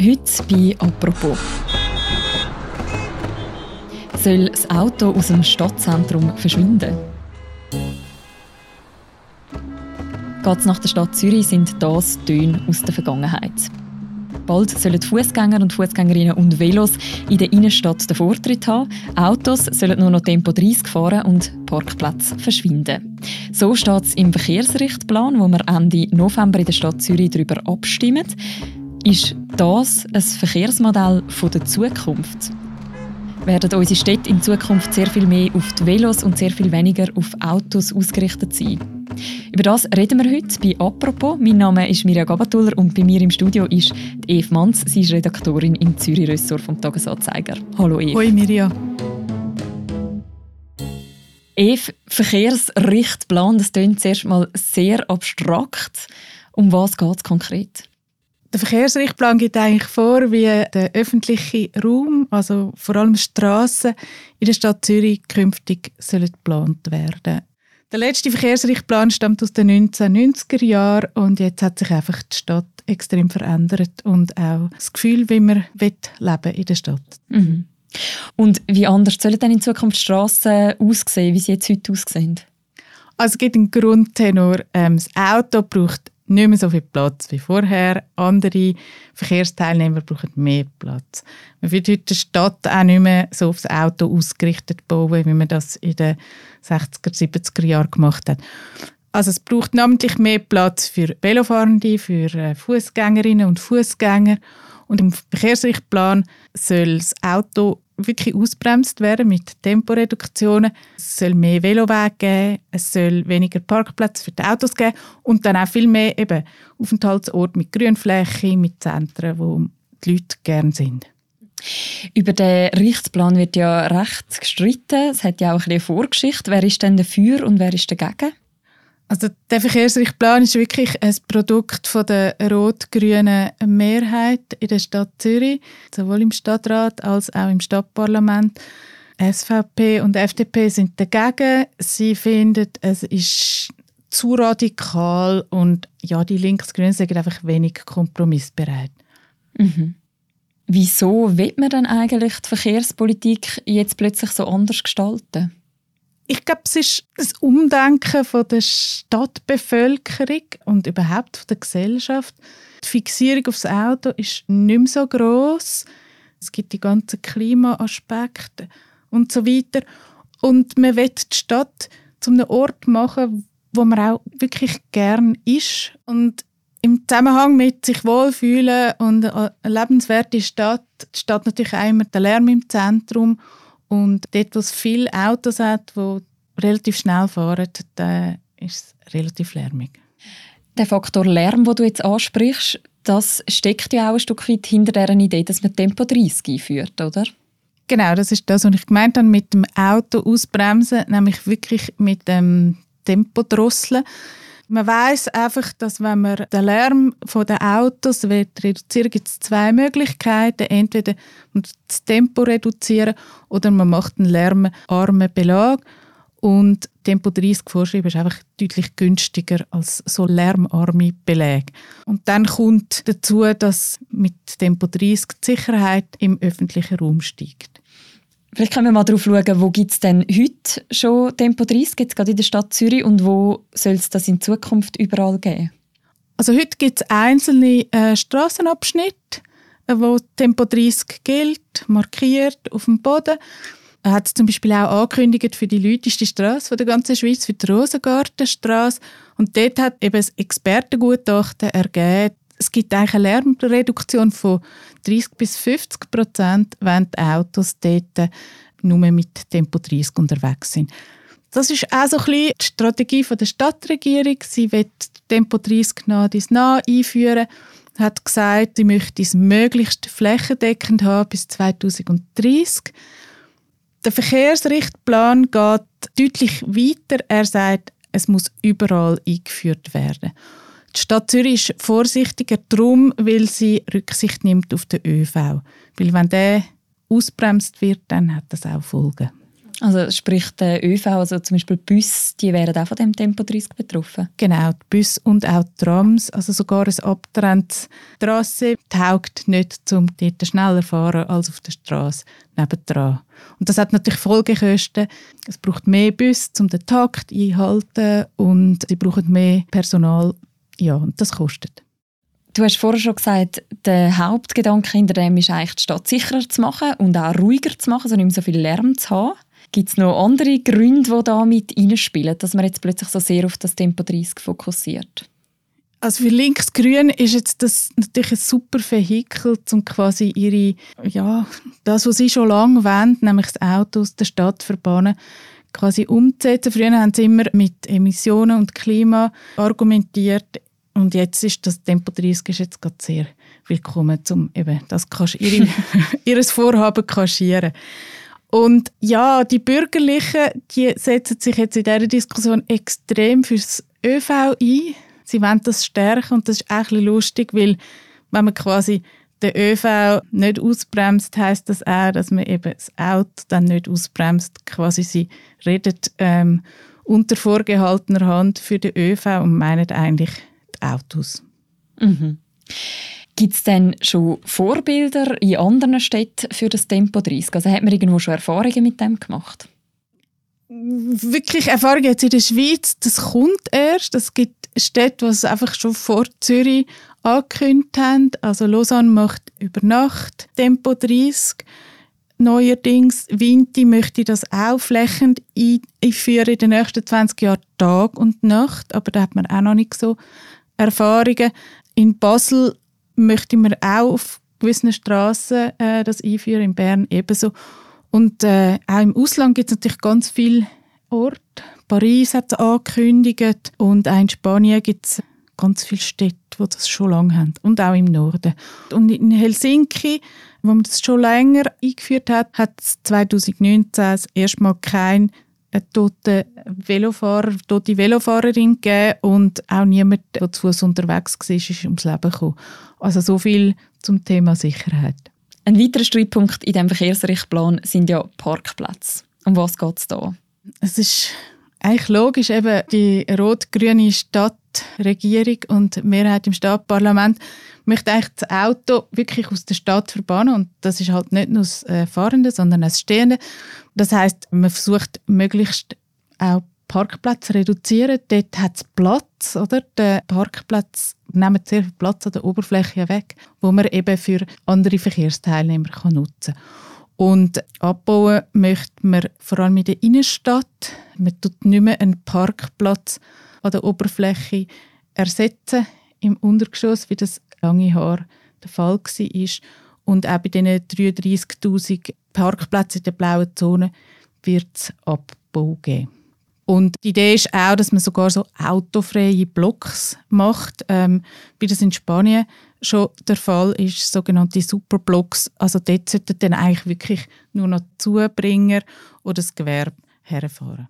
Heute bei «Apropos». Soll das Auto aus dem Stadtzentrum verschwinden? Geht es nach der Stadt Zürich, sind das Töne aus der Vergangenheit. Bald sollen Fußgänger und Fußgängerinnen und Velos in der Innenstadt den Vortritt haben. Autos sollen nur noch Tempo 30 fahren und Parkplätze verschwinden. So steht es im Verkehrsrichtplan, wo wir Ende November in der Stadt Zürich darüber abstimmen. Ist das ein Verkehrsmodell der Zukunft? Werden unsere Städte in Zukunft sehr viel mehr auf die Velos und sehr viel weniger auf Autos ausgerichtet sein? Über das reden wir heute bei «Apropos». Mein Name ist Mirja Gabatuller und bei mir im Studio ist Eve Manz. Sie ist Redaktorin im Zürich-Ressort vom Tagesanzeiger. Hallo Eve. Hoi Mirja. Eve, Verkehrsrichtplan, das klingt zuerst mal sehr abstrakt. Um was geht es konkret? Der Verkehrsrichtplan gibt eigentlich vor, wie der öffentliche Raum, also vor allem Straßen in der Stadt Zürich künftig sollen geplant werden. Der letzte Verkehrsrichtplan stammt aus den 1990er Jahren und jetzt hat sich einfach die Stadt extrem verändert und auch das Gefühl, wie man leben in der Stadt. Mhm. Und wie anders sollen denn in Zukunft Straßen aussehen, wie sie jetzt heute aussehen? Also es gibt einen Grundtenor. Ähm, das Auto braucht nicht mehr so viel Platz wie vorher. Andere Verkehrsteilnehmer brauchen mehr Platz. Man wird heute die Stadt auch nicht mehr so aufs Auto ausgerichtet bauen, wie man das in den 60er, 70er Jahren gemacht hat. Also es braucht namentlich mehr Platz für Velofahrende, für äh, Fußgängerinnen und Fußgänger. Und im Verkehrsrichtplan soll das Auto wirklich ausbremst werden mit Temporeduktionen. Es soll mehr Velowege geben, es soll weniger Parkplätze für die Autos geben und dann auch viel mehr eben Aufenthaltsorte mit Grünfläche, mit Zentren, wo die Leute gerne sind. Über den Richtplan wird ja recht gestritten. Es hat ja auch eine Vorgeschichte. Wer ist denn dafür und wer ist dagegen? Also der Verkehrsrichtplan ist wirklich ein Produkt von der rot-grünen Mehrheit in der Stadt Zürich, sowohl im Stadtrat als auch im Stadtparlament. SVP und FDP sind dagegen. Sie finden, es ist zu radikal und ja, die Linksgrünen sind einfach wenig kompromissbereit. Mhm. Wieso wird man dann eigentlich die Verkehrspolitik jetzt plötzlich so anders gestalten? Ich glaube, es ist das Umdenken von der Stadtbevölkerung und überhaupt von der Gesellschaft. Die Fixierung aufs Auto ist nicht mehr so groß. Es gibt die ganzen Klimaaspekte und so weiter. Und man will die Stadt zu einem Ort machen, wo man auch wirklich gern ist. Und im Zusammenhang mit sich wohlfühlen und eine lebenswerte Stadt steht natürlich auch immer der Lärm im Zentrum und dort, wo es viele Autos hat, die relativ schnell fahren, da ist es relativ lärmig. Der Faktor Lärm, den du jetzt ansprichst, das steckt ja auch ein Stück weit hinter der Idee, dass man Tempo 30 einführt, oder? Genau, das ist das, was ich gemeint habe mit dem Auto ausbremsen, nämlich wirklich mit dem Tempo drosseln. Man weiß einfach, dass wenn man den Lärm von den Autos will reduzieren gibt es zwei Möglichkeiten. Entweder das Tempo reduzieren oder man macht einen lärmarmen Belag. Und Tempo 30 vorschreiben ist einfach deutlich günstiger als so lärmarme Belege. Und dann kommt dazu, dass mit Tempo 30 die Sicherheit im öffentlichen Raum steigt. Vielleicht können wir mal darauf schauen, wo gibt es denn heute schon Tempo 30? Gibt es gerade in der Stadt Zürich und wo soll es das in Zukunft überall geben? Also heute gibt es einzelne äh, Straßenabschnitte, äh, wo Tempo 30 gilt, markiert auf dem Boden. Er hat zum Beispiel auch angekündigt für die lauteste Straße der ganzen Schweiz, für die Rosengartenstraße. Und dort hat eben das Expertengutachten ergeben, es gibt eigentlich eine Lärmreduktion von 30 bis 50 Prozent, wenn die Autos dort nur mit Tempo 30 unterwegs sind. Das ist auch so ein bisschen die Strategie der Stadtregierung. Sie will Tempo 30 nah dies nah einführen hat gesagt, sie möchte es möglichst flächendeckend haben bis 2030. Der Verkehrsrichtplan geht deutlich weiter. Er sagt, es muss überall eingeführt werden. Die Stadt Zürich ist vorsichtiger darum, weil sie Rücksicht nimmt auf den ÖV. Weil wenn der ausbremst wird, dann hat das auch Folgen. Also sprich der ÖV, also zum Beispiel Bus, die wären auch von dem Tempo 30 betroffen? Genau, die Bus und auch die Trams, also sogar ein abgetrenntes Trasse taugt nicht, um dort schneller zu fahren als auf der Straße nebendran. Und das hat natürlich Folgekosten. Es braucht mehr Bus, um den Takt einzuhalten und sie brauchen mehr Personal. Ja, und das kostet. Du hast vorher schon gesagt, der Hauptgedanke hinter dem ist eigentlich, die Stadt sicherer zu machen und auch ruhiger zu machen, also nicht mehr so viel Lärm zu haben. Gibt es noch andere Gründe, die da mit reinspielen, dass man jetzt plötzlich so sehr auf das Tempo 30 fokussiert? Also für Linksgrün ist jetzt das natürlich ein super Vehikel, um quasi ihre, ja, das, was sie schon lange wollen, nämlich das Auto aus der Stadt verbannen, quasi umzusetzen. Früher haben sie immer mit Emissionen und Klima argumentiert. Und jetzt ist das Tempo 30 ist jetzt gerade sehr willkommen, um eben das ihre, ihr Vorhaben kaschieren. Und ja, die Bürgerlichen, die setzen sich jetzt in dieser Diskussion extrem fürs ÖV ein. Sie wollen das stärken und das ist auch ein lustig, weil wenn man quasi den ÖV nicht ausbremst, heißt das auch, dass man eben das Auto dann nicht ausbremst. Quasi sie redet ähm, unter vorgehaltener Hand für den ÖV und meinen eigentlich Autos. Mhm. Gibt es denn schon Vorbilder in anderen Städten für das Tempo 30? Also hat man irgendwo schon Erfahrungen mit dem gemacht? Wirklich Erfahrungen jetzt in der Schweiz, das kommt erst. Es gibt Städte, die es einfach schon vor Zürich angekündigt haben. Also Lausanne macht über Nacht Tempo 30. Neuerdings, Vinti möchte das auch flächend einführen in den nächsten 20 Jahren Tag und Nacht, aber da hat man auch noch nicht so Erfahrungen. In Basel möchte man auch auf gewissen Straßen äh, das einführen, in Bern ebenso. Und äh, auch im Ausland gibt es natürlich ganz viele Orte. Paris hat es angekündigt und auch in Spanien gibt es ganz viele Städte, die das schon lange haben. Und auch im Norden. Und in Helsinki, wo man das schon länger eingeführt hat, hat es 2019 das erste Mal kein eine tote Velofahrer, tote Velofahrerin gegeben und auch niemand, der zu Fuß unterwegs war, ist ums Leben gekommen. Also so viel zum Thema Sicherheit. Ein weiterer Streitpunkt in diesem Verkehrsrichtplan sind ja Parkplätze. Um was geht es da? Es ist eigentlich logisch, eben die rot-grüne Stadtregierung und die Mehrheit im Stadtparlament möchte eigentlich das Auto wirklich aus der Stadt verbannen und das ist halt nicht nur das äh, Fahrende, sondern das Stehende. Das heißt, man versucht möglichst auch Parkplätze zu reduzieren. Dort hat es Platz, oder? Der Parkplatz nimmt sehr viel Platz an der Oberfläche weg, wo man eben für andere Verkehrsteilnehmer kann nutzen kann. Und abbauen möchte man vor allem in der Innenstadt. Man tut nicht mehr einen Parkplatz an der Oberfläche ersetzen im Untergeschoss, wie das lange Haar der Fall war. Und auch bei diesen 33'000 Parkplätzen in der blauen Zone wird es Abbau geben. Und die Idee ist auch, dass man sogar so autofreie Blocks macht, ähm, wie das in Spanien schon der Fall ist, sogenannte Superblocks. Also dort sollten dann eigentlich wirklich nur noch Zubringer oder das Gewerbe herfahren.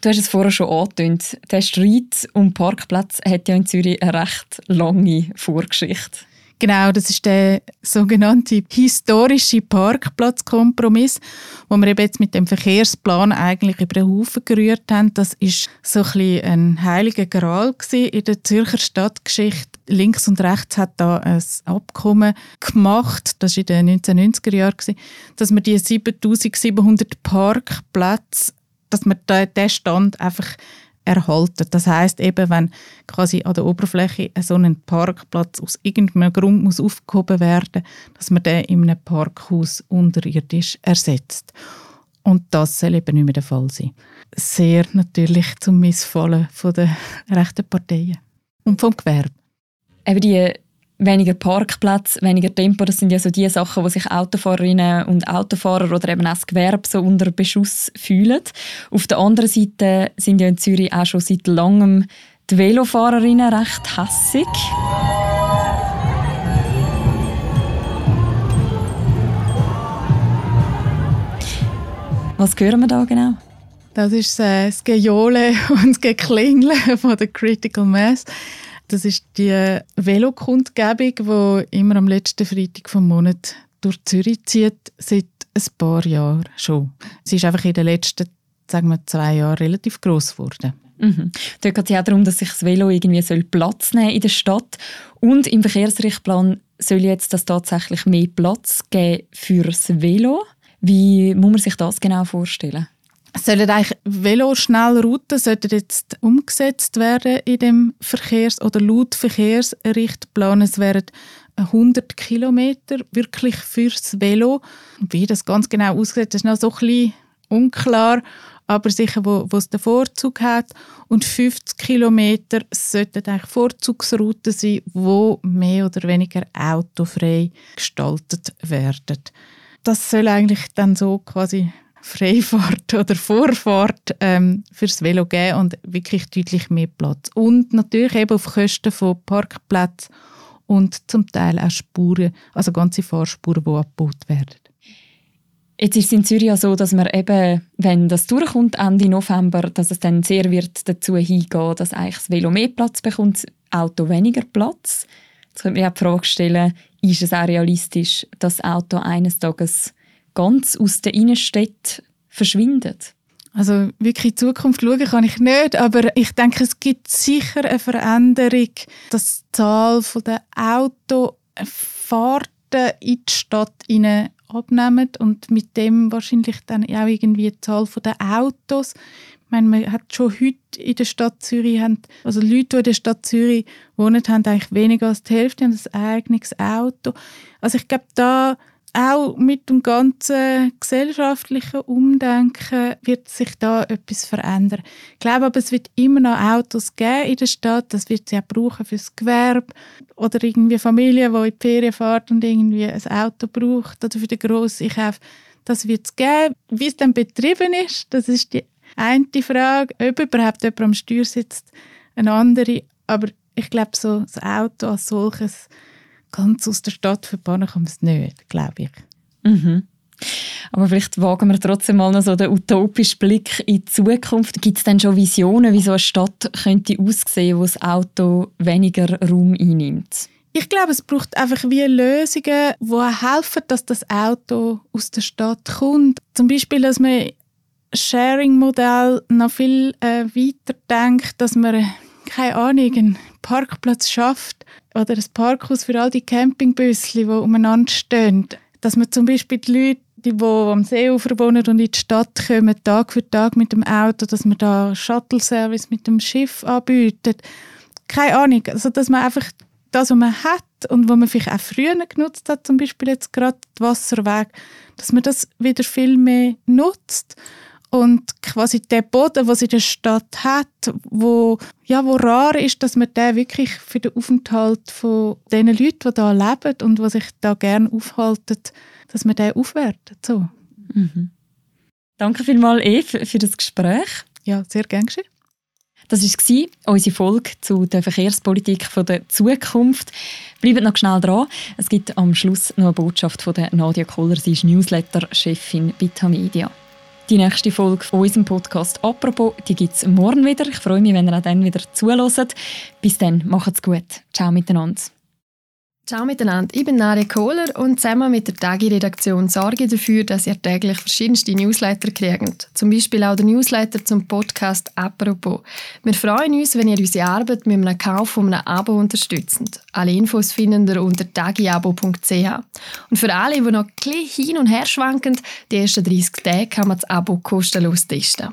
Du hast es vorher schon angetönt. Der Streit um Parkplätze hat ja in Zürich eine recht lange Vorgeschichte. Genau, das ist der sogenannte historische Parkplatzkompromiss, wo wir eben jetzt mit dem Verkehrsplan eigentlich über den Haufen gerührt haben. Das ist so ein, ein heiliger Gral in der Zürcher Stadtgeschichte. Links und rechts hat da ein Abkommen gemacht, das war in den 1990er Jahren, dass man die 7700 Parkplätze, dass man den Stand einfach erhalten. Das heißt eben, wenn quasi an der Oberfläche so ein Parkplatz aus irgendeinem Grund muss aufgehoben werden, dass man den in einem Parkhaus unterirdisch ersetzt. Und das soll eben nicht mehr der Fall sein. Sehr natürlich zum Missfallen der rechten Parteien und vom Gewerbe. Eben die weniger Parkplatz, weniger Tempo, das sind ja so die Sachen, wo sich Autofahrerinnen und Autofahrer oder eben auch das Gewerbe so unter Beschuss fühlen. Auf der anderen Seite sind ja in Zürich auch schon seit langem die Velofahrerinnen recht hässig. Was hören wir da genau? Das ist äh, das Gejohle und das Geklingle von der Critical Mass. Das ist die Velokundgebung, die immer am letzten Freitag vom Monat durch Zürich zieht, seit ein paar Jahre schon. Sie ist einfach in den letzten sagen wir, zwei Jahren relativ groß geworden. Mhm. Da geht ja auch darum, dass sich das Velo irgendwie soll Platz nehmen in der Stadt und im Verkehrsrichtplan soll jetzt das tatsächlich mehr Platz geben für das Velo. Wie muss man sich das genau vorstellen? Sollen eigentlich Veloschnellrouten sollten jetzt umgesetzt werden in dem Verkehrs- oder laut Verkehrsrichtplan. Es wären 100 Kilometer wirklich fürs Velo. Wie das ganz genau aussieht, ist noch so ein bisschen unklar aber sicher, wo, wo es den Vorzug hat. Und 50 Kilometer sollten eigentlich Vorzugsrouten sein, wo mehr oder weniger autofrei gestaltet werden. Das soll eigentlich dann so quasi Freifahrt oder Vorfahrt ähm, fürs Velo geben und wirklich deutlich mehr Platz. Und natürlich eben auf Kosten von Parkplätzen und zum Teil auch Spuren, also ganze Fahrspuren, die abgebaut werden. Jetzt ist es in Zürich ja so, dass man eben, wenn das durchkommt, Ende November, dass es dann sehr wird dazu hingehen, dass eigentlich das Velo mehr Platz bekommt, das Auto weniger Platz. Jetzt könnte man ja die Frage stellen, ist es auch realistisch, dass das Auto eines Tages ganz aus der Innenstadt verschwindet? Also wirklich in die Zukunft schauen kann ich nicht, aber ich denke, es gibt sicher eine Veränderung, dass die Zahl der Autofahrten in die Stadt abnehmen und mit dem wahrscheinlich dann auch irgendwie die Zahl der Autos. Ich meine, man hat schon heute in der Stadt Zürich, haben, also Leute, die in der Stadt Zürich wohnen, haben eigentlich weniger als die Hälfte haben ein eigenes Auto. Also ich glaube, da auch mit dem ganzen gesellschaftlichen Umdenken wird sich da etwas verändern. Ich glaube aber, es wird immer noch Autos geben in der Stadt. Das wird sie auch brauchen fürs Gewerbe oder irgendwie Familien, die in die Ferien fahren und irgendwie ein Auto braucht oder für den grossen Einkauf. Das wird es geben. Wie es dann betrieben ist, das ist die eine Frage. Ob überhaupt jemand am Steuer sitzt, eine andere. Aber ich glaube, so das Auto als solches ganz aus der Stadt verbannen kann man es nicht, glaube ich. Mhm. Aber vielleicht wagen wir trotzdem mal noch so den utopischen Blick in die Zukunft. Gibt es denn schon Visionen, wie so eine Stadt könnte aussehen, wo das Auto weniger Raum einnimmt? Ich glaube, es braucht einfach wie Lösungen, die helfen, dass das Auto aus der Stadt kommt. Zum Beispiel, dass man Sharing-Modell noch viel äh, weiter denkt, dass man keine Ahnung, einen Parkplatz schafft oder ein Parkhaus für all die Campingbüsse, die umeinander stehen. Dass man zum Beispiel die Leute, die, die am Seeufer wohnen und in die Stadt kommen, Tag für Tag mit dem Auto, dass man da Shuttle-Service mit dem Schiff anbietet. Keine Ahnung, also dass man einfach das, was man hat und was man vielleicht auch früher genutzt hat, zum Beispiel jetzt gerade die Wasserwege, dass man das wieder viel mehr nutzt und quasi der Boden, was in der Stadt hat, wo ja wo rar ist, dass man den wirklich für den Aufenthalt von den Leuten, die da leben und die sich da gerne aufhalten, dass man den aufwertet. So. Mhm. Danke vielmals, Eve, für das Gespräch. Ja, sehr gerne. Das war unsere Folge zu der Verkehrspolitik der Zukunft. Bleibt noch schnell dran. Es gibt am Schluss noch eine Botschaft von der Nadia Kohler, sie ist Newsletter-Chefin bei Tamedia. Die nächste Folge von unserem Podcast «Apropos» gibt es morgen wieder. Ich freue mich, wenn ihr auch dann wieder zuhört. Bis dann, macht's gut. Ciao miteinander. Ciao miteinander, ich bin Nadia Kohler und zusammen mit der Tagi-Redaktion sorge ich dafür, dass ihr täglich verschiedenste Newsletter kriegt. Zum Beispiel auch der Newsletter zum Podcast «Apropos». Wir freuen uns, wenn ihr unsere Arbeit mit einem Kauf von einem Abo unterstützt. Alle Infos findet ihr unter tagiabo.ch. Und für alle, die noch ein hin und her schwanken, die ersten 30 Tage kann man das Abo kostenlos testen.